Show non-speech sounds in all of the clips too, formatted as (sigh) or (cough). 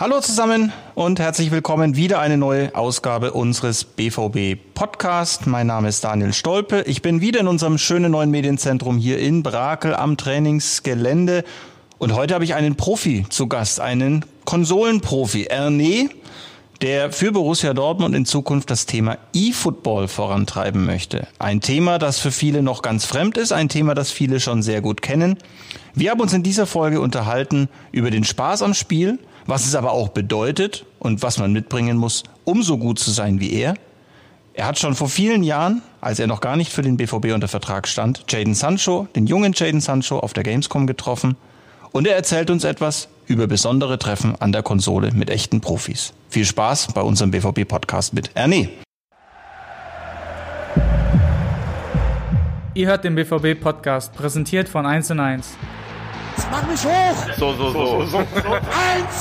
Hallo zusammen und herzlich willkommen. Wieder eine neue Ausgabe unseres BVB Podcast. Mein Name ist Daniel Stolpe. Ich bin wieder in unserem schönen neuen Medienzentrum hier in Brakel am Trainingsgelände. Und heute habe ich einen Profi zu Gast, einen Konsolenprofi, Erne, der für Borussia Dortmund in Zukunft das Thema E-Football vorantreiben möchte. Ein Thema, das für viele noch ganz fremd ist, ein Thema, das viele schon sehr gut kennen. Wir haben uns in dieser Folge unterhalten über den Spaß am Spiel, was es aber auch bedeutet und was man mitbringen muss, um so gut zu sein wie er. Er hat schon vor vielen Jahren, als er noch gar nicht für den BVB unter Vertrag stand, Jaden Sancho, den jungen Jaden Sancho, auf der Gamescom getroffen. Und er erzählt uns etwas über besondere Treffen an der Konsole mit echten Profis. Viel Spaß bei unserem BVB-Podcast mit Erne. Ihr hört den BVB-Podcast, präsentiert von 1 und 1. Jetzt mach mich hoch! So, so, so. so, 1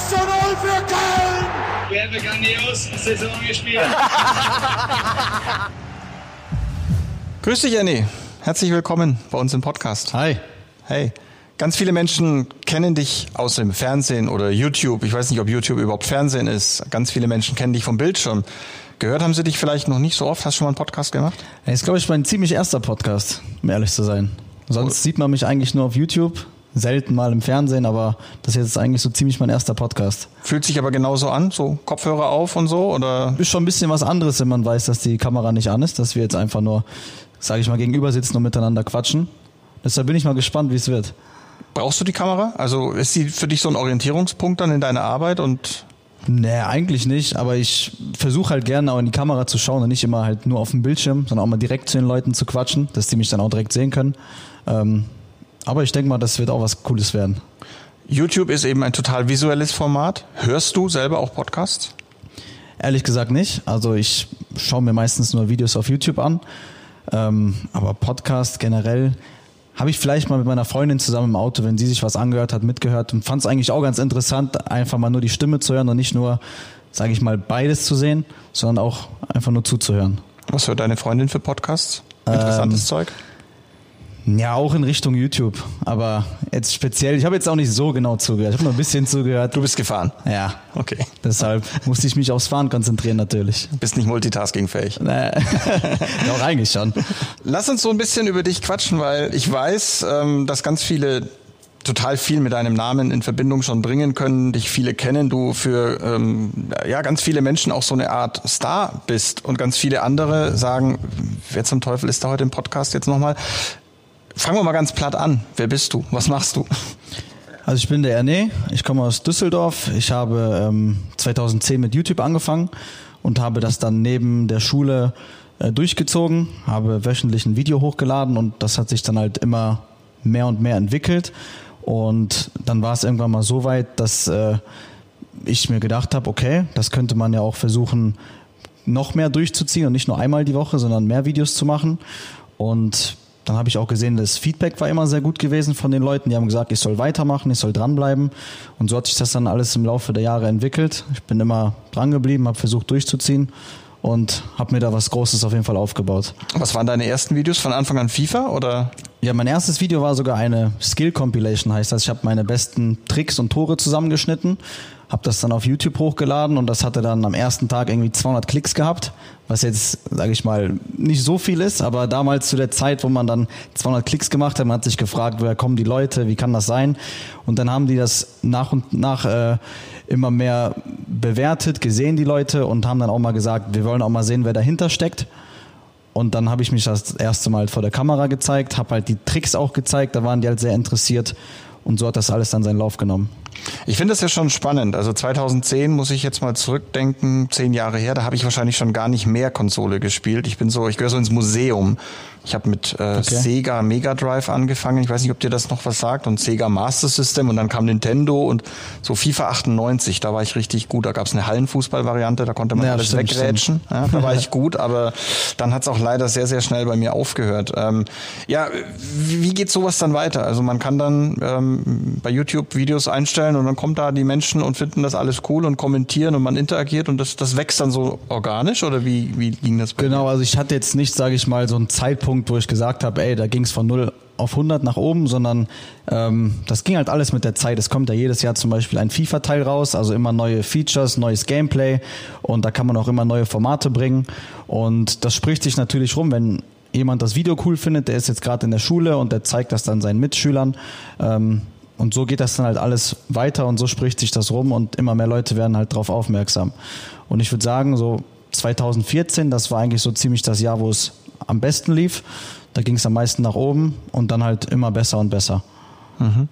zu 0 für Köln! Wir haben grandios Saison gespielt. (laughs) Grüß dich, Erne. Herzlich willkommen bei uns im Podcast. Hi. Hey. Ganz viele Menschen kennen dich aus dem Fernsehen oder YouTube. Ich weiß nicht, ob YouTube überhaupt Fernsehen ist. Ganz viele Menschen kennen dich vom Bildschirm. Gehört haben sie dich vielleicht noch nicht so oft? Hast du schon mal einen Podcast gemacht? Das ist, glaube ich, mein ziemlich erster Podcast, um ehrlich zu sein. Sonst sieht man mich eigentlich nur auf YouTube, selten mal im Fernsehen, aber das ist jetzt eigentlich so ziemlich mein erster Podcast. Fühlt sich aber genauso an, so Kopfhörer auf und so, oder? Ist schon ein bisschen was anderes, wenn man weiß, dass die Kamera nicht an ist, dass wir jetzt einfach nur, sage ich mal, gegenüber sitzen und miteinander quatschen. Deshalb bin ich mal gespannt, wie es wird. Brauchst du die Kamera? Also ist sie für dich so ein Orientierungspunkt dann in deiner Arbeit und Nee, eigentlich nicht, aber ich versuche halt gerne auch in die Kamera zu schauen und nicht immer halt nur auf dem Bildschirm, sondern auch mal direkt zu den Leuten zu quatschen, dass die mich dann auch direkt sehen können. Ähm, aber ich denke mal, das wird auch was Cooles werden. YouTube ist eben ein total visuelles Format. Hörst du selber auch Podcasts? Ehrlich gesagt nicht. Also ich schaue mir meistens nur Videos auf YouTube an. Ähm, aber Podcast generell habe ich vielleicht mal mit meiner Freundin zusammen im Auto, wenn sie sich was angehört hat, mitgehört und fand es eigentlich auch ganz interessant, einfach mal nur die Stimme zu hören und nicht nur, sage ich mal, beides zu sehen, sondern auch einfach nur zuzuhören. Was hört deine Freundin für Podcasts? Interessantes Ähm, Zeug? Ja, auch in Richtung YouTube. Aber jetzt speziell, ich habe jetzt auch nicht so genau zugehört. Ich habe nur ein bisschen zugehört. Du bist gefahren. Ja, Okay. (laughs) deshalb musste ich mich aufs Fahren konzentrieren natürlich. Bist nicht multitaskingfähig. Nee. (laughs) Doch, eigentlich schon. Lass uns so ein bisschen über dich quatschen, weil ich weiß, ähm, dass ganz viele total viel mit deinem Namen in Verbindung schon bringen können, dich viele kennen, du für ähm, ja ganz viele Menschen auch so eine Art Star bist und ganz viele andere sagen, wer zum Teufel ist da heute im Podcast jetzt nochmal? Fangen wir mal ganz platt an. Wer bist du? Was machst du? Also ich bin der Erne, ich komme aus Düsseldorf. Ich habe ähm, 2010 mit YouTube angefangen und habe das dann neben der Schule äh, durchgezogen, habe wöchentlich ein Video hochgeladen und das hat sich dann halt immer mehr und mehr entwickelt. Und dann war es irgendwann mal so weit, dass äh, ich mir gedacht habe, okay, das könnte man ja auch versuchen, noch mehr durchzuziehen und nicht nur einmal die Woche, sondern mehr Videos zu machen. Und dann habe ich auch gesehen, das Feedback war immer sehr gut gewesen von den Leuten. Die haben gesagt, ich soll weitermachen, ich soll dranbleiben. Und so hat sich das dann alles im Laufe der Jahre entwickelt. Ich bin immer dran geblieben, habe versucht durchzuziehen und habe mir da was Großes auf jeden Fall aufgebaut. Was waren deine ersten Videos von Anfang an FIFA oder? Ja, mein erstes Video war sogar eine Skill Compilation, heißt das. Ich habe meine besten Tricks und Tore zusammengeschnitten, habe das dann auf YouTube hochgeladen und das hatte dann am ersten Tag irgendwie 200 Klicks gehabt, was jetzt, sage ich mal, nicht so viel ist, aber damals zu der Zeit, wo man dann 200 Klicks gemacht hat, man hat sich gefragt, woher kommen die Leute, wie kann das sein? Und dann haben die das nach und nach äh, immer mehr bewertet, gesehen die Leute und haben dann auch mal gesagt, wir wollen auch mal sehen, wer dahinter steckt. Und dann habe ich mich das erste Mal vor der Kamera gezeigt, habe halt die Tricks auch gezeigt, da waren die halt sehr interessiert und so hat das alles dann seinen Lauf genommen. Ich finde das ja schon spannend. Also 2010 muss ich jetzt mal zurückdenken, zehn Jahre her, da habe ich wahrscheinlich schon gar nicht mehr Konsole gespielt. Ich bin so, ich gehöre so ins Museum. Ich habe mit äh, Okay. Sega Mega Drive angefangen. Ich weiß nicht, ob dir das noch was sagt. Und Sega Master System und dann kam Nintendo und so FIFA 98. Da war ich richtig gut. Da gab es eine Hallenfußball-Variante, da konnte man Ja, alles stimmt, wegrätschen. Ja, da war ich (laughs) gut, aber dann hat es auch leider sehr, sehr schnell bei mir aufgehört. Ähm, ja, wie geht sowas dann weiter? Also man kann dann ähm, bei YouTube Videos einstellen und dann kommt da die Menschen und finden das alles cool und kommentieren und man interagiert und das, das wächst dann so organisch oder wie, wie ging das bei Genau, also ich hatte jetzt nicht, sage ich mal, so einen Zeitpunkt, wo ich gesagt habe, ey, da ging es von 0 auf 100 nach oben, sondern ähm, das ging halt alles mit der Zeit. Es kommt ja jedes Jahr zum Beispiel ein FIFA-Teil raus, also immer neue Features, neues Gameplay und da kann man auch immer neue Formate bringen und das spricht sich natürlich rum, wenn jemand das Video cool findet, der ist jetzt gerade in der Schule und der zeigt das dann seinen Mitschülern. Ähm, und so geht das dann halt alles weiter und so spricht sich das rum und immer mehr Leute werden halt darauf aufmerksam. Und ich würde sagen, so 2014, das war eigentlich so ziemlich das Jahr, wo es am besten lief. Da ging es am meisten nach oben und dann halt immer besser und besser. Mhm.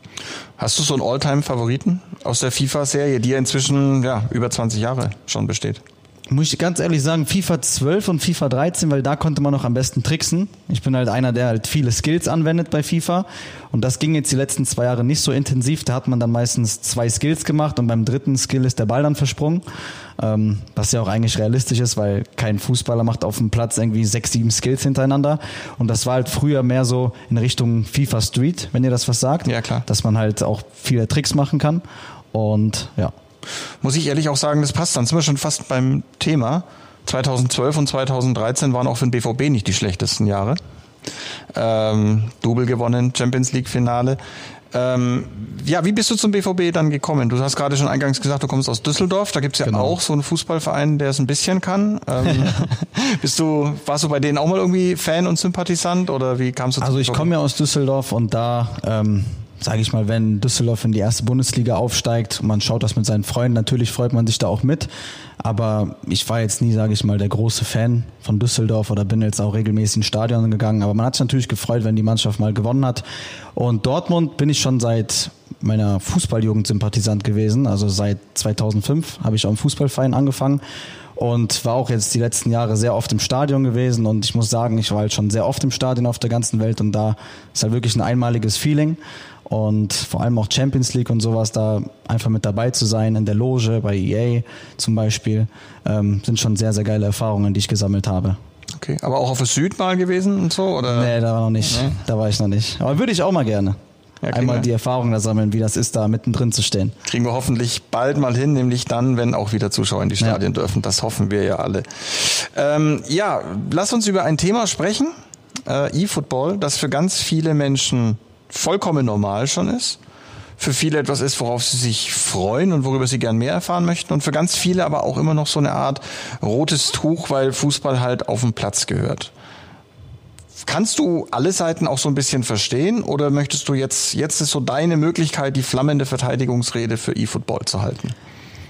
Hast du so einen Alltime-Favoriten aus der FIFA-Serie, die ja inzwischen ja, über 20 Jahre schon besteht? Muss ich ganz ehrlich sagen, FIFA 12 und FIFA 13, weil da konnte man noch am besten tricksen. Ich bin halt einer, der halt viele Skills anwendet bei FIFA. Und das ging jetzt die letzten zwei Jahre nicht so intensiv. Da hat man dann meistens zwei Skills gemacht und beim dritten Skill ist der Ball dann versprungen. Ähm, was ja auch eigentlich realistisch ist, weil kein Fußballer macht auf dem Platz irgendwie sechs, sieben Skills hintereinander. Und das war halt früher mehr so in Richtung FIFA Street, wenn ihr das was sagt. Ja, klar. Dass man halt auch viele Tricks machen kann. Und ja, muss ich ehrlich auch sagen, das passt. Dann sind wir schon fast beim Thema. 2012 und 2013 waren auch für den BVB nicht die schlechtesten Jahre. Ähm, Double gewonnen, Champions League Finale. Ähm, ja, wie bist du zum BVB dann gekommen? Du hast gerade schon eingangs gesagt, du kommst aus Düsseldorf. Da gibt's ja genau. auch so einen Fußballverein, der es ein bisschen kann. Ähm, (laughs) bist du, warst du bei denen auch mal irgendwie Fan und Sympathisant oder wie kamst du? Also ich komme ja aus Düsseldorf und da ähm, sage ich mal, wenn Düsseldorf in die erste Bundesliga aufsteigt und man schaut das mit seinen Freunden, natürlich freut man sich da auch mit. Aber ich war jetzt nie, sage ich mal, der große Fan von Düsseldorf oder bin jetzt auch regelmäßig ins Stadion gegangen. Aber man hat sich natürlich gefreut, wenn die Mannschaft mal gewonnen hat. Und Dortmund bin ich schon seit meiner Fußballjugend Sympathisant gewesen. Also seit 2005 habe ich auch im Fußballverein angefangen und war auch jetzt die letzten Jahre sehr oft im Stadion gewesen und ich muss sagen, ich war halt schon sehr oft im Stadion auf der ganzen Welt und da ist halt wirklich ein einmaliges Feeling und vor allem auch Champions League und sowas, da einfach mit dabei zu sein, in der Loge, bei EA zum Beispiel, ähm, sind schon sehr, sehr geile Erfahrungen, die ich gesammelt habe. Okay, aber auch auf der Süd mal gewesen und so? Oder? Nee, da war noch nicht. Nee? Da war ich noch nicht. Aber würde ich auch mal gerne. Ja, Einmal die Erfahrung da sammeln, wie das ist, da mittendrin zu stehen. Kriegen wir hoffentlich bald mal hin, nämlich dann, wenn auch wieder Zuschauer in die Stadien ja. dürfen. Das hoffen wir ja alle. Ähm, ja, lass uns über ein Thema sprechen. Äh, E-Football, das für ganz viele Menschen vollkommen normal schon ist. Für viele etwas ist, worauf sie sich freuen und worüber sie gern mehr erfahren möchten. Und für ganz viele aber auch immer noch so eine Art rotes Tuch, weil Fußball halt auf den Platz gehört. Kannst du alle Seiten auch so ein bisschen verstehen oder möchtest du jetzt, jetzt ist so deine Möglichkeit, die flammende Verteidigungsrede für E-Football zu halten?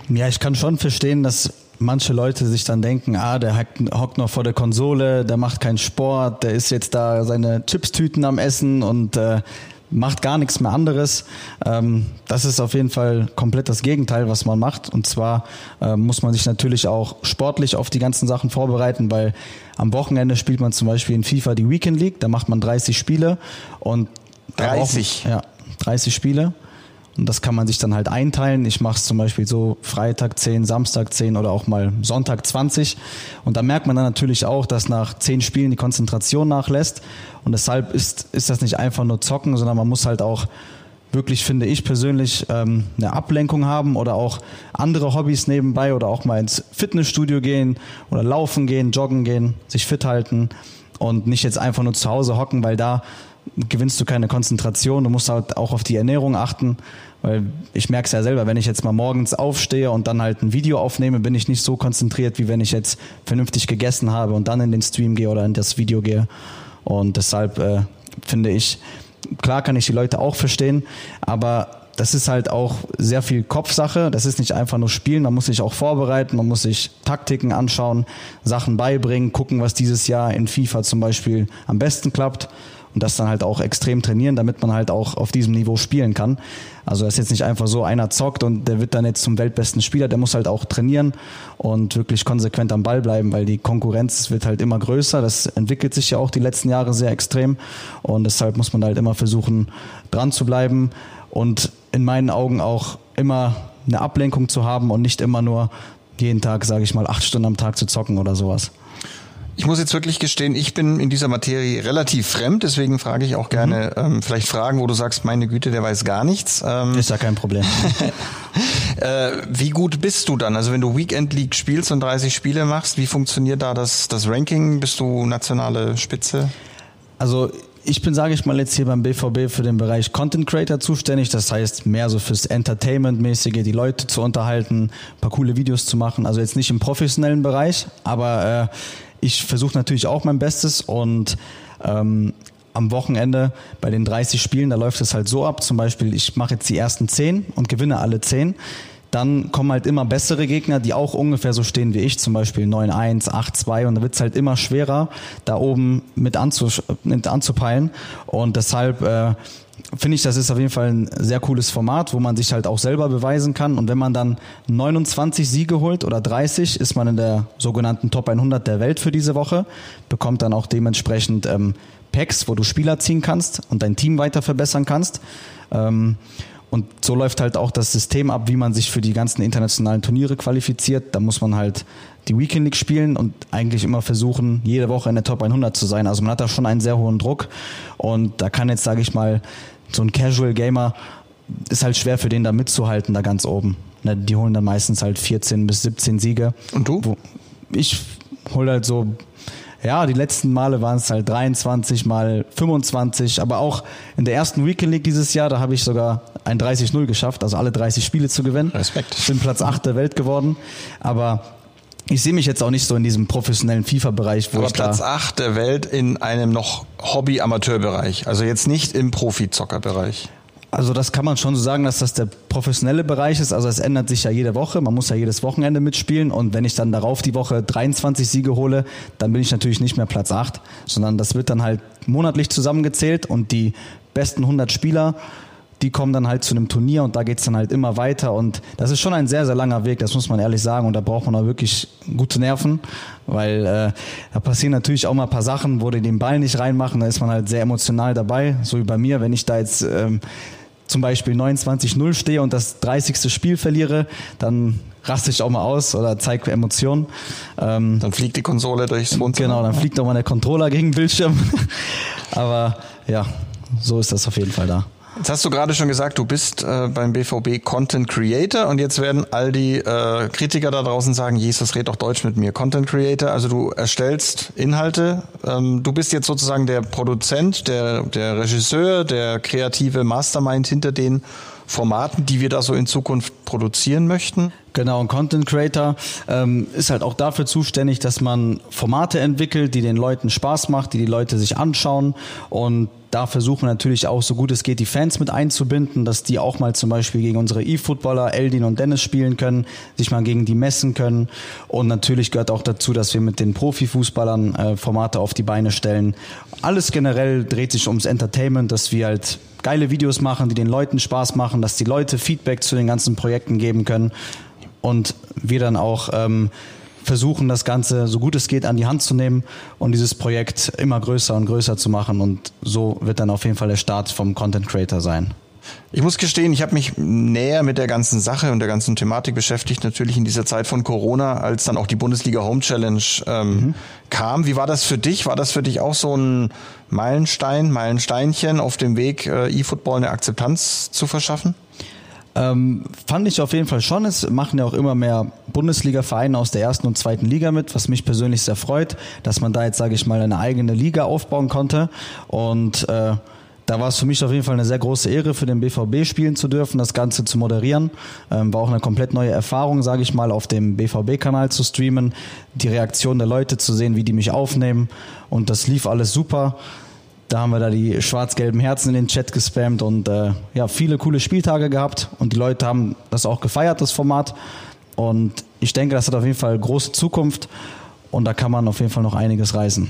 Ja, ich kann schon verstehen, dass manche Leute sich dann denken, ah, der hockt noch vor der Konsole, der macht keinen Sport, der ist jetzt da seine Chipstüten am Essen und äh, macht gar nichts mehr anderes. Ähm, das ist auf jeden Fall komplett das Gegenteil, was man macht. Und zwar äh, muss man sich natürlich auch sportlich auf die ganzen Sachen vorbereiten, weil am Wochenende spielt man zum Beispiel in FIFA die Weekend League, da macht man 30 Spiele und 30? ja, 30 Spiele. Und das kann man sich dann halt einteilen. Ich mache es zum Beispiel so Freitag 10, Samstag 10 oder auch mal Sonntag 20. Und da merkt man dann natürlich auch, dass nach 10 Spielen die Konzentration nachlässt. Und deshalb ist, ist das nicht einfach nur zocken, sondern man muss halt auch wirklich, finde ich persönlich, ähm, eine Ablenkung haben oder auch andere Hobbys nebenbei oder auch mal ins Fitnessstudio gehen oder laufen gehen, joggen gehen, sich fit halten und nicht jetzt einfach nur zu Hause hocken, weil da gewinnst du keine Konzentration. Du musst halt auch auf die Ernährung achten, weil ich merke es ja selber, wenn ich jetzt mal morgens aufstehe und dann halt ein Video aufnehme, bin ich nicht so konzentriert, wie wenn ich jetzt vernünftig gegessen habe und dann in den Stream gehe oder in das Video gehe. Und deshalb äh, finde ich, klar kann ich die Leute auch verstehen, aber das ist halt auch sehr viel Kopfsache. Das ist nicht einfach nur spielen. Man muss sich auch vorbereiten. Man muss sich Taktiken anschauen, Sachen beibringen, gucken, was dieses Jahr in FIFA zum Beispiel am besten klappt und das dann halt auch extrem trainieren, damit man halt auch auf diesem Niveau spielen kann. Also das ist jetzt nicht einfach so, einer zockt und der wird dann jetzt zum weltbesten Spieler, der muss halt auch trainieren und wirklich konsequent am Ball bleiben, weil die Konkurrenz wird halt immer größer. Das entwickelt sich ja auch die letzten Jahre sehr extrem und deshalb muss man halt immer versuchen, dran zu bleiben und in meinen Augen auch immer eine Ablenkung zu haben und nicht immer nur jeden Tag, sage ich mal, acht Stunden am Tag zu zocken oder sowas. Ich muss jetzt wirklich gestehen, ich bin in dieser Materie relativ fremd, deswegen frage ich auch gerne mhm. ähm, vielleicht Fragen, wo du sagst, meine Güte, der weiß gar nichts. Ähm, ist ja kein Problem. (laughs) äh, wie gut bist du dann? Also wenn du Weekend League spielst und 30 Spiele machst, wie funktioniert da das, das Ranking? Bist du nationale Spitze? Also ich bin, sage ich mal, jetzt hier beim BVB für den Bereich Content Creator zuständig. Das heißt, mehr so fürs Entertainment-mäßige, die Leute zu unterhalten, ein paar coole Videos zu machen. Also jetzt nicht im professionellen Bereich, aber äh, ich versuche natürlich auch mein Bestes und ähm, am Wochenende bei den 30 Spielen, da läuft es halt so ab. Zum Beispiel, ich mache jetzt die ersten 10 und gewinne alle 10 dann kommen halt immer bessere Gegner, die auch ungefähr so stehen wie ich, zum Beispiel 9-1, 8-2 und da wird es halt immer schwerer, da oben mit, anzu, mit anzupeilen. Und deshalb äh, finde ich, das ist auf jeden Fall ein sehr cooles Format, wo man sich halt auch selber beweisen kann und wenn man dann 29 Siege holt oder 30, ist man in der sogenannten Top 100 der Welt für diese Woche, bekommt dann auch dementsprechend ähm, Packs, wo du Spieler ziehen kannst und dein Team weiter verbessern kannst. Ähm, und so läuft halt auch das System ab, wie man sich für die ganzen internationalen Turniere qualifiziert. Da muss man halt die Weekend League spielen und eigentlich immer versuchen, jede Woche in der Top 100 zu sein. Also man hat da schon einen sehr hohen Druck und da kann jetzt, sage ich mal, so ein Casual Gamer ist halt schwer für den da mitzuhalten, da ganz oben. Ne, die holen dann meistens halt 14 bis 17 Siege. Und du? Ich hole halt so ja, die letzten Male waren es halt 23 mal 25, aber auch in der ersten Weekend League dieses Jahr, da habe ich sogar ein 30-0 geschafft, also alle 30 Spiele zu gewinnen. Respekt. Bin Platz 8 der Welt geworden, aber ich sehe mich jetzt auch nicht so in diesem professionellen FIFA-Bereich, wo Aber ich Platz da 8 der Welt in einem noch Hobby-Amateur-Bereich. Also jetzt nicht im Profi-Zocker-Bereich. Also das kann man schon so sagen, dass das der professionelle Bereich ist. Also es ändert sich ja jede Woche. Man muss ja jedes Wochenende mitspielen. Und wenn ich dann darauf die Woche 23 Siege hole, dann bin ich natürlich nicht mehr Platz 8, sondern das wird dann halt monatlich zusammengezählt und die besten 100 Spieler die kommen dann halt zu einem Turnier und da geht's dann halt immer weiter. Und das ist schon ein sehr, sehr langer Weg, das muss man ehrlich sagen. Und da braucht man auch wirklich gute Nerven, weil äh, da passieren natürlich auch mal ein paar Sachen, wo die den Ball nicht reinmachen. Da ist man halt sehr emotional dabei, so wie bei mir. Wenn ich da jetzt ähm, zum Beispiel 29-0 stehe und das 30. Spiel verliere, dann raste ich auch mal aus oder zeige Emotionen. Ähm, Dann fliegt die Konsole durchs Wohnzimmer. genau, dann fliegt auch mal der Controller gegen den Bildschirm. (laughs) Aber ja, so ist das auf jeden Fall da. Jetzt hast du gerade schon gesagt, du bist äh, beim BVB Content Creator und jetzt werden all die äh, Kritiker da draußen sagen, Jesus, red doch Deutsch mit mir. Content Creator, also du erstellst Inhalte. Ähm, du bist jetzt sozusagen der Produzent, der, der Regisseur, der kreative Mastermind hinter den Formaten, die wir da so in Zukunft produzieren möchten. Genau, ein Content Creator ähm, ist halt auch dafür zuständig, dass man Formate entwickelt, die den Leuten Spaß macht, die die Leute sich anschauen und da versuchen natürlich auch so gut es geht die Fans mit einzubinden, dass die auch mal zum Beispiel gegen unsere E-Footballer Eldin und Dennis spielen können, sich mal gegen die messen können und natürlich gehört auch dazu, dass wir mit den Profifußballern äh, Formate auf die Beine stellen. Alles generell dreht sich ums Entertainment, dass wir halt geile Videos machen, die den Leuten Spaß machen, dass die Leute Feedback zu den ganzen Projekten geben können und wir dann auch ähm, versuchen, das Ganze so gut es geht an die Hand zu nehmen und dieses Projekt immer größer und größer zu machen. Und so wird dann auf jeden Fall der Start vom Content Creator sein. Ich muss gestehen, ich habe mich näher mit der ganzen Sache und der ganzen Thematik beschäftigt, natürlich in dieser Zeit von Corona, als dann auch die Bundesliga Home Challenge ähm, mhm. kam. Wie war das für dich? War das für dich auch so ein Meilenstein, Meilensteinchen auf dem Weg, äh, E-Football eine Akzeptanz zu verschaffen? Ähm, fand ich auf jeden Fall schon. Es machen ja auch immer mehr Bundesliga-Vereine aus der ersten und zweiten Liga mit, was mich persönlich sehr freut, dass man da jetzt, sage ich mal, eine eigene Liga aufbauen konnte. Und äh, da war es für mich auf jeden Fall eine sehr große Ehre, für den BVB spielen zu dürfen, das Ganze zu moderieren. Ähm, war auch eine komplett neue Erfahrung, sage ich mal, auf dem BVB-Kanal zu streamen, die Reaktion der Leute zu sehen, wie die mich aufnehmen. Und das lief alles super. Da haben wir da die schwarz-gelben Herzen in den Chat gespammt und äh, ja, viele coole Spieltage gehabt und die Leute haben das auch gefeiert, das Format. Und ich denke, das hat auf jeden Fall große Zukunft und da kann man auf jeden Fall noch einiges reißen.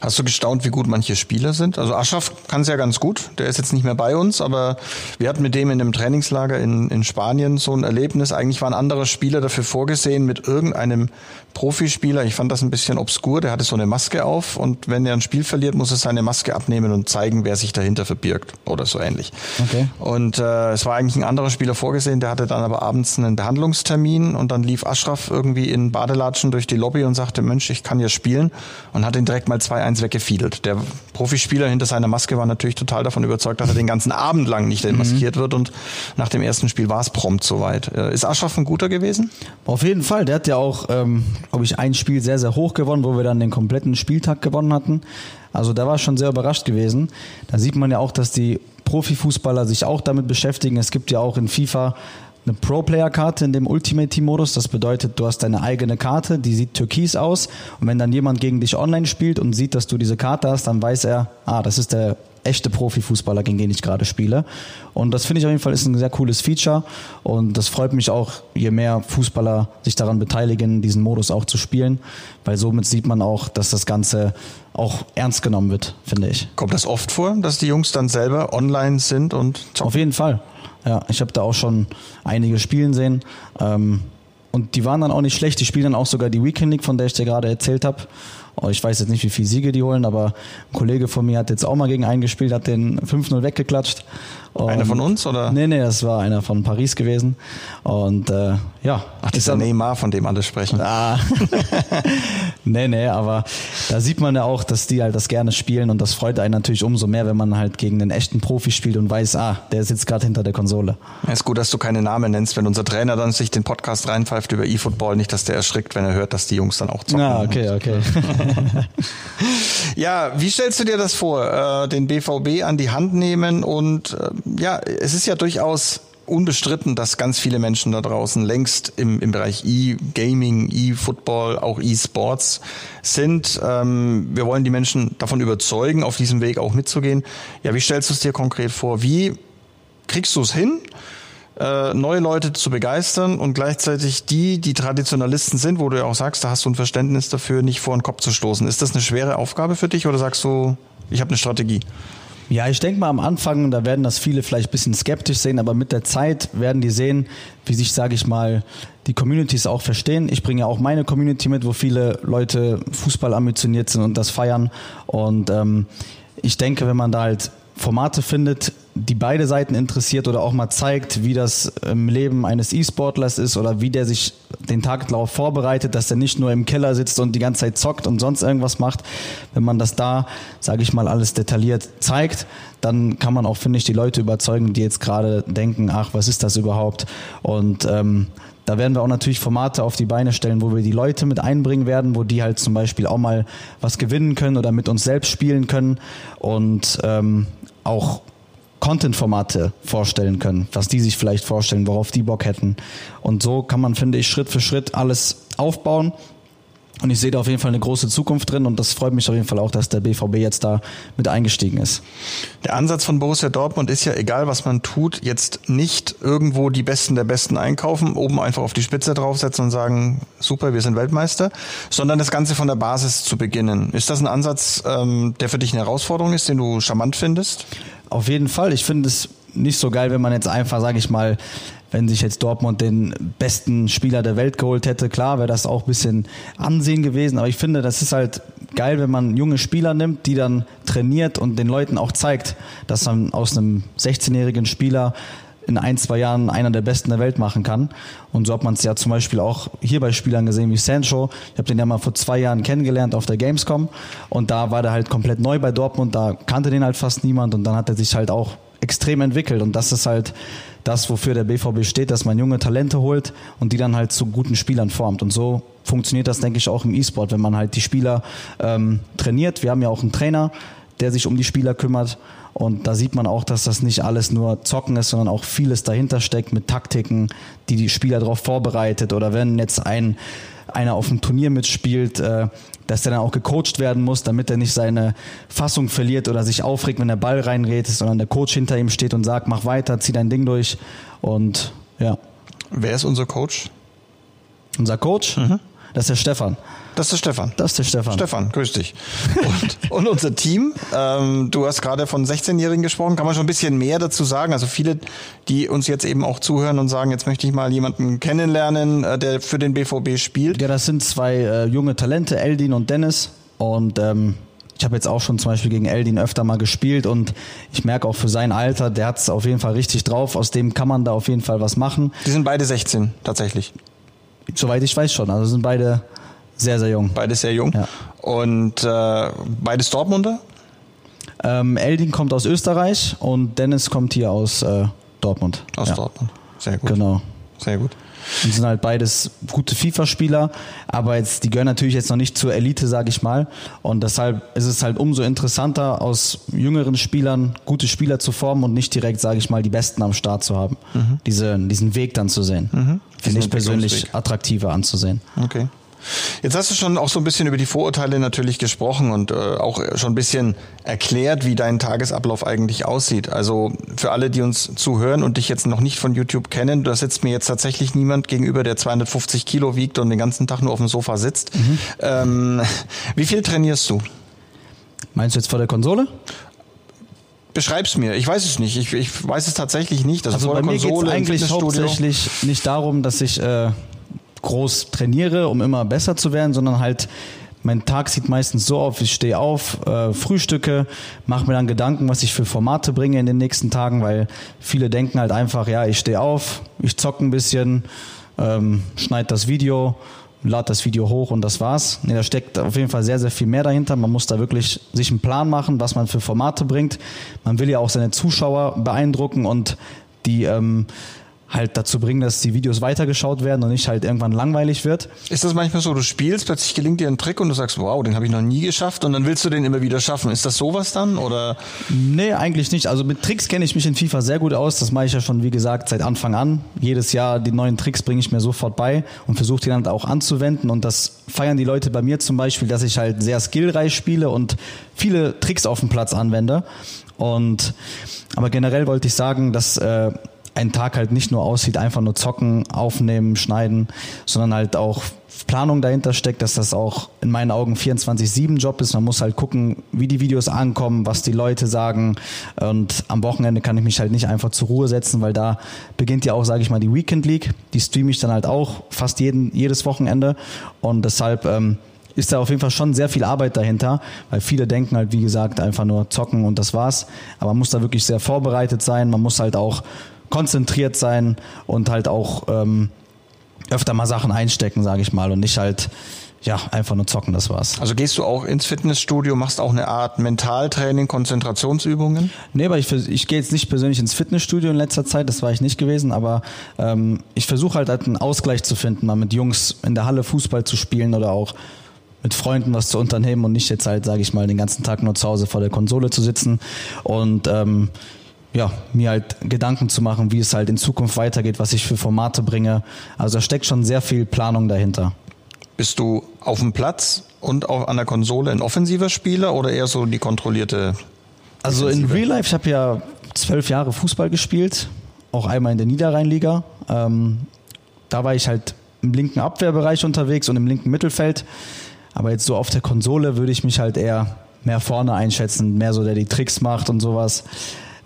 Hast du gestaunt, wie gut manche Spieler sind? Also Aschaf kann es ja ganz gut. Der ist jetzt nicht mehr bei uns, aber wir hatten mit dem in einem Trainingslager in, in Spanien so ein Erlebnis. Eigentlich waren andere Spieler dafür vorgesehen mit irgendeinem Profispieler. Ich fand das ein bisschen obskur. Der hatte so eine Maske auf und wenn er ein Spiel verliert, muss er seine Maske abnehmen und zeigen, wer sich dahinter verbirgt oder so ähnlich. Okay. Und äh, es war eigentlich ein anderer Spieler vorgesehen. Der hatte dann aber abends einen Behandlungstermin und dann lief Aschraf irgendwie in Badelatschen durch die Lobby und sagte, Mensch, ich kann ja spielen und hat ihn direkt mal zwei eins weggefiedelt. Der Profispieler hinter seiner Maske war natürlich total davon überzeugt, dass er den ganzen Abend lang nicht demaskiert wird und nach dem ersten Spiel war es prompt soweit. Äh, Ist Aschraf ein guter gewesen? Auf jeden Fall. Der hat ja auch, ähm, glaube ich, ein Spiel sehr, sehr hoch gewonnen, wo wir dann den kompletten Spieltag gewonnen hatten. Also da war ich schon sehr überrascht gewesen. Da sieht man ja auch, dass die Profifußballer sich auch damit beschäftigen. Es gibt ja auch in FIFA eine Pro-Player-Karte in dem Ultimate Team-Modus. Das bedeutet, du hast deine eigene Karte, die sieht türkis aus. Und wenn dann jemand gegen dich online spielt und sieht, dass du diese Karte hast, dann weiß er, ah, das ist der echte Profifußballer, gegen den ich gerade spiele. Und das finde ich auf jeden Fall ist ein sehr cooles Feature. Und das freut mich auch, je mehr Fußballer sich daran beteiligen, diesen Modus auch zu spielen. Weil somit sieht man auch, dass das Ganze auch ernst genommen wird, finde ich. Kommt das oft vor, dass die Jungs dann selber online sind und zocken? Auf jeden Fall. Ja, ich habe da auch schon einige spielen sehen. Ähm, und die waren dann auch nicht schlecht. Die spielen dann auch sogar die Weekend League, von der ich dir gerade erzählt habe. Oh, Ich weiß jetzt nicht, wie viele Siege die holen, aber ein Kollege von mir hat jetzt auch mal gegen einen gespielt, hat den 5-0 weggeklatscht. Einer Und- von uns, oder? Nee, nee, das war einer von Paris gewesen. Und äh, ja. Ach, dieser Neymar, von dem alle sprechen. Ah. (laughs) (laughs) nee, nee, aber da sieht man ja auch, dass die halt das gerne spielen und das freut einen natürlich umso mehr, wenn man halt gegen einen echten Profi spielt und weiß, ah, der sitzt gerade hinter der Konsole. Ja, ist gut, dass du keine Namen nennst, wenn unser Trainer dann sich den Podcast reinpfeift über E-Football, nicht, dass der erschrickt, wenn er hört, dass die Jungs dann auch zocken. Ah, okay, okay. (laughs) Ja, wie stellst du dir das vor, äh, den BVB an die Hand nehmen und äh, ja, es ist ja durchaus unbestritten, dass ganz viele Menschen da draußen längst im, im Bereich E-Gaming, E-Football, auch E-Sports sind. Ähm, wir wollen die Menschen davon überzeugen, auf diesem Weg auch mitzugehen. Ja, wie stellst du es dir konkret vor? Wie kriegst du es hin, äh, neue Leute zu begeistern und gleichzeitig die, die Traditionalisten sind, wo du ja auch sagst, da hast du ein Verständnis dafür, nicht vor den Kopf zu stoßen. Ist das eine schwere Aufgabe für dich oder sagst du, ich habe eine Strategie? Ja, ich denke mal am Anfang, da werden das viele vielleicht ein bisschen skeptisch sehen, aber mit der Zeit werden die sehen, wie sich, sage ich mal, die Communities auch verstehen. Ich bringe ja auch meine Community mit, wo viele Leute Fußball ambitioniert sind und das feiern. Und ähm, ich denke, wenn man da halt Formate findet, die beide Seiten interessiert oder auch mal zeigt, wie das im Leben eines E-Sportlers ist oder wie der sich den Tag darauf vorbereitet, dass er nicht nur im Keller sitzt und die ganze Zeit zockt und sonst irgendwas macht. Wenn man das da, sage ich mal, alles detailliert zeigt, dann kann man auch, finde ich, die Leute überzeugen, die jetzt gerade denken, ach, was ist das überhaupt? Und ähm, da werden wir auch natürlich Formate auf die Beine stellen, wo wir die Leute mit einbringen werden, wo die halt zum Beispiel auch mal was gewinnen können oder mit uns selbst spielen können und ähm, auch Content-Formate vorstellen können, was die sich vielleicht vorstellen, worauf die Bock hätten. Und so kann man, finde ich, Schritt für Schritt alles aufbauen. Und ich sehe da auf jeden Fall eine große Zukunft drin und das freut mich auf jeden Fall auch, dass der BVB jetzt da mit eingestiegen ist. Der Ansatz von Borussia Dortmund ist ja, egal was man tut, jetzt nicht irgendwo die Besten der Besten einkaufen, oben einfach auf die Spitze draufsetzen und sagen, super, wir sind Weltmeister, sondern das Ganze von der Basis zu beginnen. Ist das ein Ansatz, ähm, der für dich eine Herausforderung ist, den du charmant findest? Auf jeden Fall. Ich finde es nicht so geil, wenn man jetzt einfach, sage ich mal, wenn sich jetzt Dortmund den besten Spieler der Welt geholt hätte, klar wäre das auch ein bisschen Ansehen gewesen. Aber ich finde, das ist halt geil, wenn man junge Spieler nimmt, die dann trainiert und den Leuten auch zeigt, dass man aus einem 16-jährigen Spieler in ein, zwei Jahren einer der Besten der Welt machen kann. Und so hat man es ja zum Beispiel auch hier bei Spielern gesehen wie Sancho. Ich habe den ja mal vor zwei Jahren kennengelernt auf der Gamescom und da war der halt komplett neu bei Dortmund, da kannte den halt fast niemand und dann hat er sich halt auch extrem entwickelt und das ist halt das, wofür der BVB steht, dass man junge Talente holt und die dann halt zu guten Spielern formt. Und so funktioniert das, denke ich, auch im E-Sport, wenn man halt die Spieler ähm, trainiert. Wir haben ja auch einen Trainer, der sich um die Spieler kümmert. Und da sieht man auch, dass das nicht alles nur Zocken ist, sondern auch vieles dahinter steckt mit Taktiken, die die Spieler darauf vorbereitet. Oder wenn jetzt ein einer auf dem Turnier mitspielt, äh, dass der dann auch gecoacht werden muss, damit er nicht seine Fassung verliert oder sich aufregt, wenn der Ball reingeht, sondern der Coach hinter ihm steht und sagt, mach weiter, zieh dein Ding durch. Und ja, Wer ist unser Coach? unser Coach, das ist der Stefan. Das ist der Stefan. Das ist der Stefan. Stefan, grüß dich. Und, und unser Team, ähm, du hast gerade von 16-Jährigen gesprochen, kann man schon ein bisschen mehr dazu sagen? Also viele, die uns jetzt eben auch zuhören und sagen, jetzt möchte ich mal jemanden kennenlernen, äh, der für den BVB spielt. Ja, das sind zwei äh, junge Talente, Eldin und Dennis. Und ähm, ich habe jetzt auch schon zum Beispiel gegen Eldin öfter mal gespielt und ich merke auch für sein Alter, der hat es auf jeden Fall richtig drauf. Aus dem kann man da auf jeden Fall was machen. Die sind beide 16, tatsächlich. Soweit ich weiß schon. Also sind beide Sehr, sehr jung. Beides sehr jung. Ja. Und äh, beides Dortmunder? Ähm, Eldin kommt aus Österreich und Dennis kommt hier aus äh, Dortmund. Aus ja. Dortmund. Sehr gut. Genau. Sehr gut. Und sind halt beides gute FIFA-Spieler, aber jetzt, die gehören natürlich jetzt noch nicht zur Elite, sage ich mal. Und deshalb ist es halt umso interessanter, aus jüngeren Spielern gute Spieler zu formen und nicht direkt, sage ich mal, die Besten am Start zu haben. Diese, diesen Weg dann zu sehen. Diesen Finde ich persönlich attraktiver anzusehen. Okay. Jetzt hast du schon auch so ein bisschen über die Vorurteile natürlich gesprochen und äh, auch schon ein bisschen erklärt, wie dein Tagesablauf eigentlich aussieht. Also für alle, die uns zuhören und dich jetzt noch nicht von YouTube kennen, da sitzt mir jetzt tatsächlich niemand gegenüber, der 250 Kilo wiegt und den ganzen Tag nur auf dem Sofa sitzt. Ähm, wie viel trainierst du? Meinst du jetzt vor der Konsole? Beschreib's mir. Ich weiß es nicht. Ich, ich weiß es tatsächlich nicht. Also vor bei der mir geht es eigentlich Fitnessstudio. hauptsächlich nicht darum, dass ich äh, groß trainiere, um immer besser zu werden, sondern halt mein Tag sieht meistens so auf, ich stehe auf, äh, frühstücke, mache mir dann Gedanken, was ich für Formate bringe in den nächsten Tagen, weil viele denken halt einfach, ja, ich stehe auf, ich zocke ein bisschen, ähm, schneide das Video, lade das Video hoch und das war's. Nee, da steckt auf jeden Fall sehr, sehr viel mehr dahinter. Man muss da wirklich sich einen Plan machen, was man für Formate bringt. Man will ja auch seine Zuschauer beeindrucken und die ähm, halt dazu bringen, dass die Videos weitergeschaut werden und nicht halt irgendwann langweilig wird. Ist das manchmal so, du spielst, plötzlich gelingt dir ein Trick und du sagst, wow, den habe ich noch nie geschafft und dann willst du den immer wieder schaffen. Ist das sowas dann oder Nee, eigentlich nicht. Also mit Tricks kenne ich mich in FIFA sehr gut aus. Das mache ich ja schon, wie gesagt, seit Anfang an. Jedes Jahr die neuen Tricks bringe ich mir sofort bei und versuche die dann auch anzuwenden. Und das feiern die Leute bei mir zum Beispiel, dass ich halt sehr skillreich spiele und viele Tricks auf dem Platz anwende. Und aber generell wollte ich sagen, dass äh, ein Tag halt nicht nur aussieht, einfach nur zocken, aufnehmen, schneiden, sondern halt auch Planung dahinter steckt, dass das auch in meinen Augen 24-7-Job ist. Man muss halt gucken, wie die Videos ankommen, was die Leute sagen. Und am Wochenende kann ich mich halt nicht einfach zur Ruhe setzen, weil da beginnt ja auch, sage ich mal, die Weekend League. Die streame ich dann halt auch fast jeden, jedes Wochenende. Und deshalb ähm, ist da auf jeden Fall schon sehr viel Arbeit dahinter, weil viele denken halt, wie gesagt, einfach nur zocken und das war's. Aber man muss da wirklich sehr vorbereitet sein. Man muss halt auch konzentriert sein und halt auch ähm, öfter mal Sachen einstecken, sage ich mal, und nicht halt ja einfach nur zocken, das war's. also gehst du auch ins Fitnessstudio, machst auch eine Art Mentaltraining, Konzentrationsübungen? Nee, aber ich, ich gehe jetzt nicht persönlich ins Fitnessstudio in letzter Zeit, das war ich nicht gewesen, aber ähm, ich versuche halt, halt einen Ausgleich zu finden, mal mit Jungs in der Halle Fußball zu spielen oder auch mit Freunden was zu unternehmen und nicht jetzt halt, sage ich mal, den ganzen Tag nur zu Hause vor der Konsole zu sitzen und ähm, ja, mir halt Gedanken zu machen, wie es halt in Zukunft weitergeht, was ich für Formate bringe. Also da steckt schon sehr viel Planung dahinter. Bist du auf dem Platz und auch an der Konsole ein offensiver Spieler oder eher so die kontrollierte? Also in. Real Life, ich habe ja zwölf Jahre Fußball gespielt, auch einmal in der Niederrheinliga. Ähm, da war ich halt im linken Abwehrbereich unterwegs und im linken Mittelfeld. Aber jetzt so auf der Konsole würde ich mich halt eher mehr vorne einschätzen, mehr so der die Tricks macht und sowas.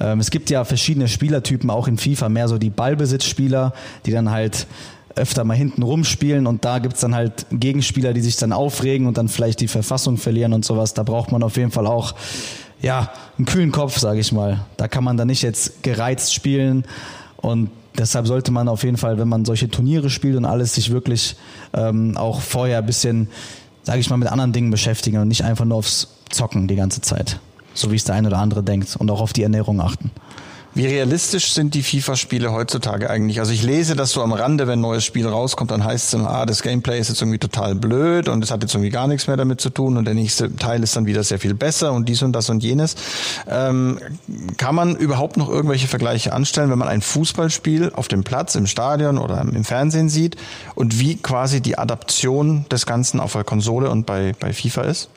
Ähm, es gibt ja verschiedene Spielertypen auch in FIFA, mehr so die Ballbesitzspieler, die dann halt öfter mal hinten rumspielen und da gibt's dann halt Gegenspieler, die sich dann aufregen und dann vielleicht die Verfassung verlieren und sowas. Da braucht man auf jeden Fall auch ja, einen kühlen Kopf, sage ich mal. Da kann man dann nicht jetzt gereizt spielen und deshalb sollte man auf jeden Fall, wenn man solche Turniere spielt und alles, sich wirklich ähm, auch vorher ein bisschen, sage ich mal, mit anderen Dingen beschäftigen und nicht einfach nur aufs Zocken die ganze Zeit. So wie es der eine oder andere denkt und auch auf die Ernährung achten. Wie realistisch sind die FIFA-Spiele heutzutage eigentlich? Also ich lese das so am Rande, wenn ein neues Spiel rauskommt, dann heißt es immer, ah, das Gameplay ist jetzt irgendwie total blöd und es hat jetzt irgendwie gar nichts mehr damit zu tun und der nächste Teil ist dann wieder sehr viel besser und dies und das und jenes. Ähm, kann man überhaupt noch irgendwelche Vergleiche anstellen, wenn man ein Fußballspiel auf dem Platz, im Stadion oder im Fernsehen sieht und wie quasi die Adaption des Ganzen auf der Konsole und bei, bei FIFA ist?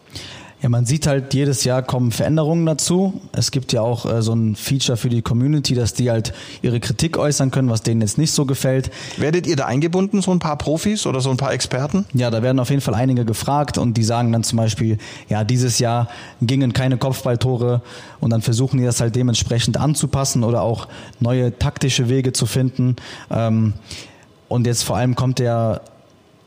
Ja, man sieht halt, jedes Jahr kommen Veränderungen dazu. Es gibt ja auch äh, so ein Feature für die Community, dass die halt ihre Kritik äußern können, was denen jetzt nicht so gefällt. Werdet ihr da eingebunden, so ein paar Profis oder so ein paar Experten? Ja, da werden auf jeden Fall einige gefragt und die sagen dann zum Beispiel, ja, dieses Jahr gingen keine Kopfballtore und dann versuchen die das halt dementsprechend anzupassen oder auch neue taktische Wege zu finden. Ähm, und jetzt vor allem kommt der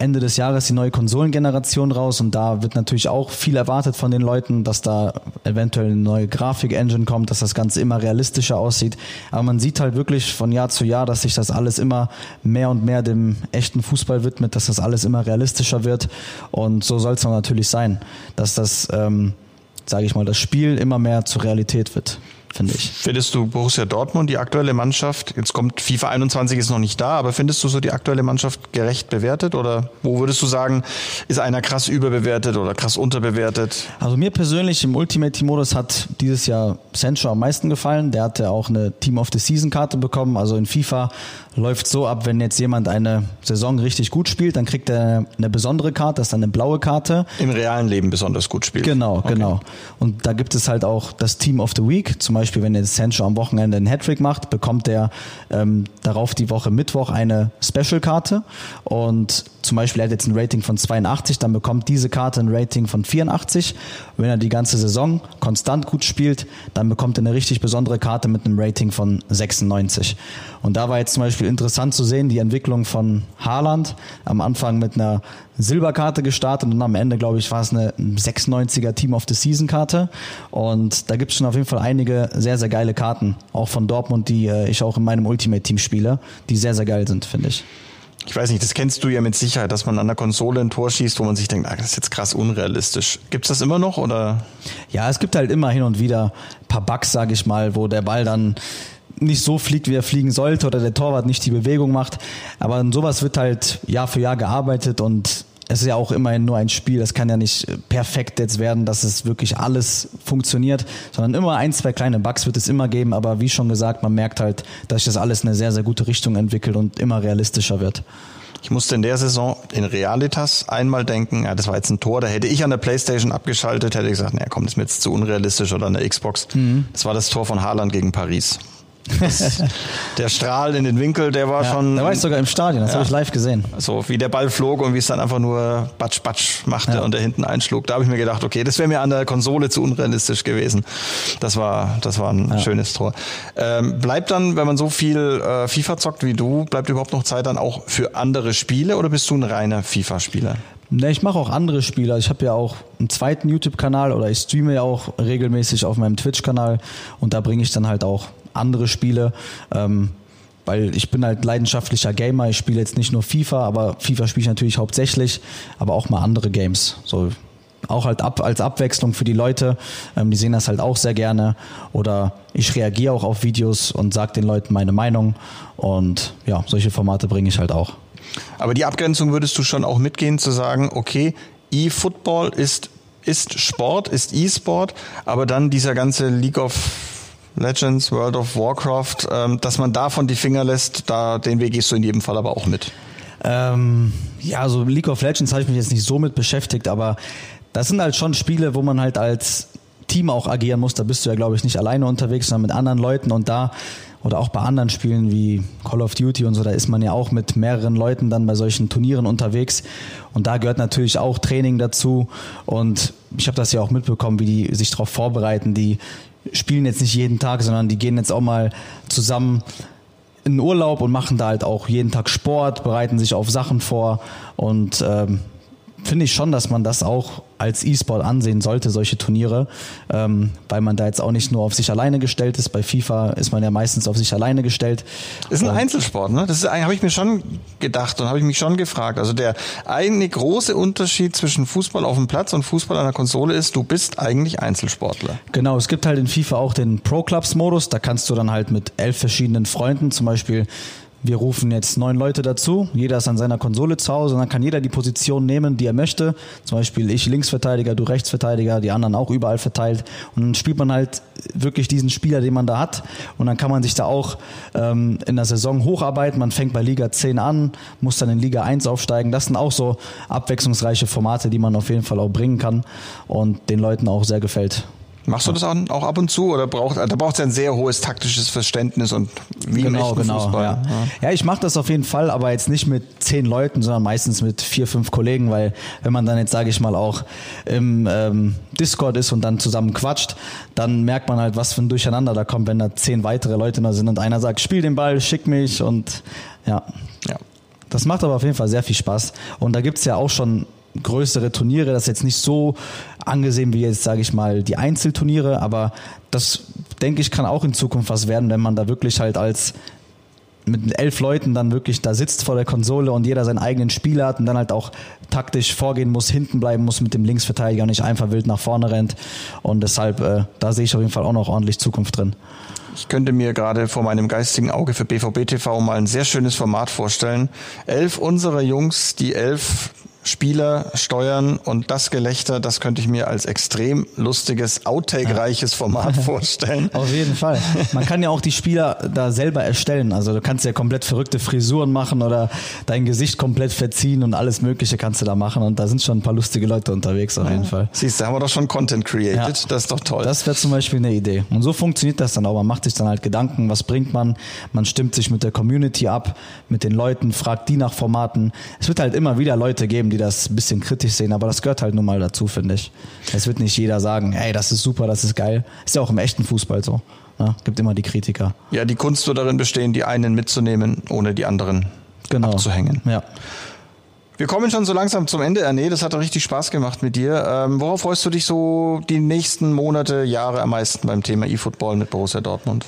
Ende des Jahres die neue Konsolengeneration raus und da wird natürlich auch viel erwartet von den Leuten, dass da eventuell eine neue Grafik-Engine kommt, dass das Ganze immer realistischer aussieht. Aber man sieht halt wirklich von Jahr zu Jahr, dass sich das alles immer mehr und mehr dem echten Fußball widmet, dass das alles immer realistischer wird und so soll es natürlich sein, dass das, ähm, sage ich mal, das Spiel immer mehr zur Realität wird finde ich. Findest du Borussia Dortmund, die aktuelle Mannschaft, jetzt kommt FIFA 21 ist noch nicht da, aber findest du so die aktuelle Mannschaft gerecht bewertet oder wo würdest du sagen, ist einer krass überbewertet oder krass unterbewertet? Also mir persönlich im Ultimate Team Modus hat dieses Jahr Sancho am meisten gefallen. Der hatte auch eine Team of the Season Karte bekommen. Also in FIFA läuft so ab, wenn jetzt jemand eine Saison richtig gut spielt, dann kriegt er eine besondere Karte, das ist dann eine blaue Karte. Im realen Leben besonders gut spielt. Genau, okay. genau. Und da gibt es halt auch das Team of the Week. Zum Beispiel, wenn jetzt Sancho am Wochenende einen Hattrick macht, bekommt er ähm, darauf die Woche Mittwoch eine Special-Karte. Und zum Beispiel er hat jetzt ein Rating von 82, dann bekommt diese Karte ein Rating von 84. Wenn er die ganze Saison konstant gut spielt, dann bekommt er eine richtig besondere Karte mit einem Rating von 96. Und da war jetzt zum Beispiel interessant zu sehen, die Entwicklung von Haaland. Am Anfang mit einer Silberkarte gestartet und am Ende, glaube ich, war es eine 96er Team of the Season Karte. Und da gibt es schon auf jeden Fall einige sehr, sehr geile Karten, auch von Dortmund, die äh, ich auch in meinem Ultimate Team spiele, die sehr, sehr geil sind, finde ich ich weiß nicht, das kennst du ja mit Sicherheit, dass man an der Konsole ein Tor schießt, wo man sich denkt, ah, das ist jetzt krass unrealistisch. Gibt's das immer noch oder? Ja, es gibt halt immer hin und wieder paar Bugs, sage ich mal, wo der Ball dann nicht so fliegt, wie er fliegen sollte oder der Torwart nicht die Bewegung macht. Aber an sowas wird halt Jahr für Jahr gearbeitet und es ist ja auch immerhin nur ein Spiel. Es kann ja nicht perfekt jetzt werden, dass es wirklich alles funktioniert, sondern immer ein, zwei kleine Bugs wird es immer geben. Aber wie schon gesagt, man merkt halt, dass sich das alles in eine sehr, sehr gute Richtung entwickelt und immer realistischer wird. Ich musste in der Saison in Realitas einmal denken, ja, das war jetzt ein Tor, da hätte ich an der Playstation abgeschaltet, hätte gesagt, naja, komm, das ist mir jetzt zu unrealistisch oder an der Xbox. Mhm. Das war das Tor von Haaland gegen Paris. Das, (laughs) der Strahl in den Winkel, der war ja, schon. Da war ich sogar im Stadion, das ja, habe ich live gesehen. So wie der Ball flog und wie es dann einfach nur batsch batsch machte ja. und der hinten einschlug. Da habe ich mir gedacht, okay, das wäre mir an der Konsole zu unrealistisch gewesen. Das war, das war ein schönes Tor. Ähm, bleibt dann, wenn man so viel äh, FIFA zockt wie du, bleibt überhaupt noch Zeit dann auch für andere Spiele oder bist du ein reiner FIFA-Spieler? Ne, ich mache auch andere Spiele. Ich habe ja auch einen zweiten YouTube-Kanal oder ich streame ja auch regelmäßig auf meinem Twitch-Kanal und da bringe ich dann halt auch andere Spiele. Ähm, weil ich bin halt leidenschaftlicher Gamer. Ich spiele jetzt nicht nur FIFA, aber FIFA spiele ich natürlich hauptsächlich, aber auch mal andere Games. So auch halt ab, als Abwechslung für die Leute. Ähm, die sehen das halt auch sehr gerne. Oder ich reagiere auch auf Videos und sage den Leuten meine Meinung. Und ja, solche Formate bringe ich halt auch. Aber die Abgrenzung würdest du schon auch mitgehen, zu sagen, okay, E-Football ist, ist Sport, ist E-Sport, aber dann dieser ganze League of Legends, World of Warcraft, ähm, dass man davon die Finger lässt, da den Weg gehst du in jedem Fall aber auch mit. Ähm, ja, also League of Legends habe ich mich jetzt nicht so mit beschäftigt, aber das sind halt schon Spiele, wo man halt als Team auch agieren muss. Da bist du ja, glaube ich, nicht alleine unterwegs, sondern mit anderen Leuten und da oder auch bei anderen Spielen wie Call of Duty und so, da ist man ja auch mit mehreren Leuten dann bei solchen Turnieren unterwegs und da gehört natürlich auch Training dazu und ich habe das ja auch mitbekommen, wie die sich darauf vorbereiten, die spielen jetzt nicht jeden Tag, sondern die gehen jetzt auch mal zusammen in Urlaub und machen da halt auch jeden Tag Sport, bereiten sich auf Sachen vor und ähm, finde ich schon, dass man das auch als E-Sport ansehen sollte, solche Turniere, ähm, weil man da jetzt auch nicht nur auf sich alleine gestellt ist. Bei FIFA ist man ja meistens auf sich alleine gestellt. Das ist ein Einzelsport, ne? Das habe ich mir schon gedacht und habe ich mich schon gefragt. Also der eine große Unterschied zwischen Fußball auf dem Platz und Fußball an der Konsole ist, du bist eigentlich Einzelsportler. Genau, es gibt halt in FIFA auch den Pro Clubs Modus. Da kannst du dann halt mit elf verschiedenen Freunden zum Beispiel wir rufen jetzt neun Leute dazu, jeder ist an seiner Konsole zu Hause und dann kann jeder die Position nehmen, die er möchte. Zum Beispiel ich Linksverteidiger, du Rechtsverteidiger, die anderen auch überall verteilt. Und dann spielt man halt wirklich diesen Spieler, den man da hat. Und dann kann man sich da auch ähm, in der Saison hocharbeiten. Man fängt bei Liga 10 an, muss dann in Liga 1 aufsteigen. Das sind auch so abwechslungsreiche Formate, die man auf jeden Fall auch bringen kann und den Leuten auch sehr gefällt. Machst du das auch ab und zu oder braucht da braucht es ein sehr hohes taktisches Verständnis und wie genau, genau, Fußball? Ja, ja. ja ich mache das auf jeden Fall, aber jetzt nicht mit zehn Leuten, sondern meistens mit vier, fünf Kollegen, weil wenn man dann jetzt sage ich mal auch im ähm, Discord ist und dann zusammen quatscht, dann merkt man halt, was für ein Durcheinander da kommt, wenn da zehn weitere Leute da sind und einer sagt, spiel den Ball, schick mich und ja. Ja. Das macht aber auf jeden Fall sehr viel Spaß. Und da gibt's ja auch schon größere Turniere. Das ist jetzt nicht so angesehen wie jetzt, sage ich mal, die Einzelturniere, aber das, denke ich, kann auch in Zukunft was werden, wenn man da wirklich halt als mit elf Leuten dann wirklich da sitzt vor der Konsole und jeder seinen eigenen Spieler hat und dann halt auch taktisch vorgehen muss, hinten bleiben muss mit dem Linksverteidiger und nicht einfach wild nach vorne rennt. Und deshalb, äh, da sehe ich auf jeden Fall auch noch ordentlich Zukunft drin. Ich könnte mir gerade vor meinem geistigen Auge für BVB TV mal ein sehr schönes Format vorstellen. Elf unserer Jungs, die elf Spieler steuern und das Gelächter, das könnte ich mir als extrem lustiges, outtake-reiches Format (laughs) vorstellen. Auf jeden Fall. Man kann ja auch die Spieler da selber erstellen. Also du kannst ja komplett verrückte Frisuren machen oder dein Gesicht komplett verziehen und alles Mögliche kannst du da machen. Und da sind schon ein paar lustige Leute unterwegs auf jeden Fall. Siehst du, haben wir doch schon Content created. Ja. Das ist doch toll. Das wäre zum Beispiel eine Idee. Und so funktioniert das dann auch. Man macht sich dann halt Gedanken, was bringt man. Man stimmt sich mit der Community ab, mit den Leuten, fragt die nach Formaten. Es wird halt immer wieder Leute geben, die das ein bisschen kritisch sehen, aber das gehört halt nun mal dazu, finde ich. Es wird nicht jeder sagen, hey, das ist super, das ist geil. Ist ja auch im echten Fußball so. Ja, ne? gibt immer die Kritiker. Ja, die Kunst wird darin bestehen, die einen mitzunehmen, ohne die anderen genau. abzuhängen. Ja. Wir kommen schon so langsam zum Ende, Erne. Das hat richtig Spaß gemacht mit dir. Ähm, worauf freust du dich so die nächsten Monate, Jahre am meisten beim Thema E-Football mit Borussia Dortmund?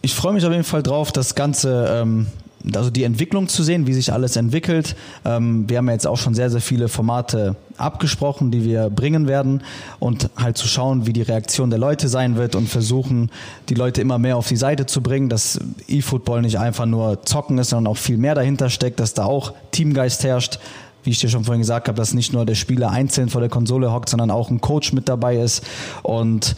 Ich freue mich auf jeden Fall drauf, das Ganze ähm, also die Entwicklung zu sehen, wie sich alles entwickelt. Ähm, wir haben ja jetzt auch schon sehr, sehr viele Formate abgesprochen, die wir bringen werden und halt zu schauen, wie die Reaktion der Leute sein wird und versuchen, die Leute immer mehr auf die Seite zu bringen, dass E-Football nicht einfach nur zocken ist, sondern auch viel mehr dahinter steckt, dass da auch Teamgeist herrscht, wie ich dir schon vorhin gesagt habe, dass nicht nur der Spieler einzeln vor der Konsole hockt, sondern auch ein Coach mit dabei ist und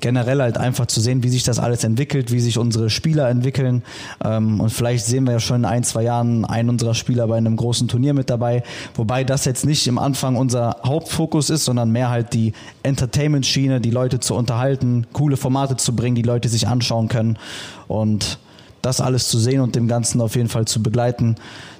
generell halt einfach zu sehen, wie sich das alles entwickelt, wie sich unsere Spieler entwickeln. Ähm, und vielleicht sehen wir ja schon in ein, zwei Jahren einen unserer Spieler bei einem großen Turnier mit dabei. Wobei das jetzt nicht im Anfang unser Hauptfokus ist, sondern mehr halt die Entertainment-Schiene, die Leute zu unterhalten, coole Formate zu bringen, die Leute sich anschauen können. Und das alles zu sehen und dem Ganzen auf jeden Fall zu begleiten,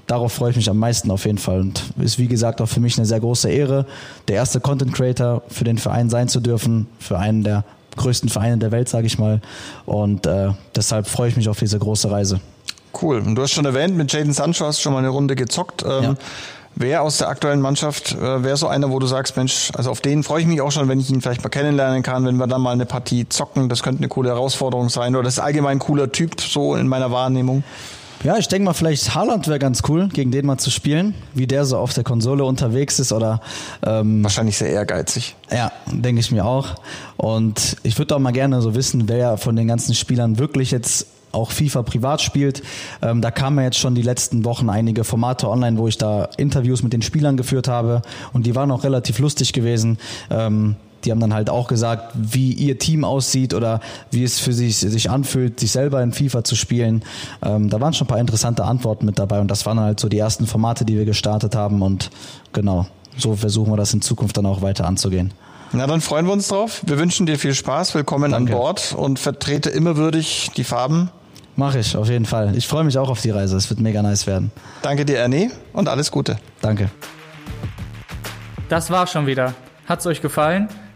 darauf freue ich mich am meisten auf jeden Fall. Und ist wie gesagt auch für mich eine sehr große Ehre, der erste Content Creator für den Verein sein zu dürfen, für einen der größten Vereine der Welt, sage ich mal. Und äh, deshalb freue ich mich auf diese große Reise. Cool. Und du hast schon erwähnt, mit Jaden Sancho hast du schon mal eine Runde gezockt. Ähm, ja. Wer aus der aktuellen Mannschaft äh, wäre so einer, wo du sagst, Mensch, also auf den freue ich mich auch schon, wenn ich ihn vielleicht mal kennenlernen kann, wenn wir dann mal eine Partie zocken. Das könnte eine coole Herausforderung sein. Oder das ist allgemein ein cooler Typ, so in meiner Wahrnehmung. Ja, ich denke mal, vielleicht Haaland wäre ganz cool, gegen den mal zu spielen, wie der so auf der Konsole unterwegs ist oder ähm, wahrscheinlich sehr ehrgeizig. Ja, denke ich mir auch. Und ich würde auch mal gerne so wissen, wer von den ganzen Spielern wirklich jetzt auch FIFA privat spielt. Ähm, da kamen ja jetzt schon die letzten Wochen einige Formate online, wo ich da Interviews mit den Spielern geführt habe und die waren auch relativ lustig gewesen. Ähm, die haben dann halt auch gesagt, wie ihr Team aussieht oder wie es für sich sich anfühlt, sich selber in FIFA zu spielen. Ähm, da waren schon ein paar interessante Antworten mit dabei und das waren halt so die ersten Formate, die wir gestartet haben und genau, so versuchen wir das in Zukunft dann auch weiter anzugehen. Na, dann freuen wir uns drauf. Wir wünschen dir viel Spaß. Willkommen Danke. an Bord und vertrete immer würdig die Farben. Mache ich, auf jeden Fall. Ich freue mich auch auf die Reise. Es wird mega nice werden. Danke dir, Ernie, und alles Gute. Danke. Das war's schon wieder. Hat's euch gefallen?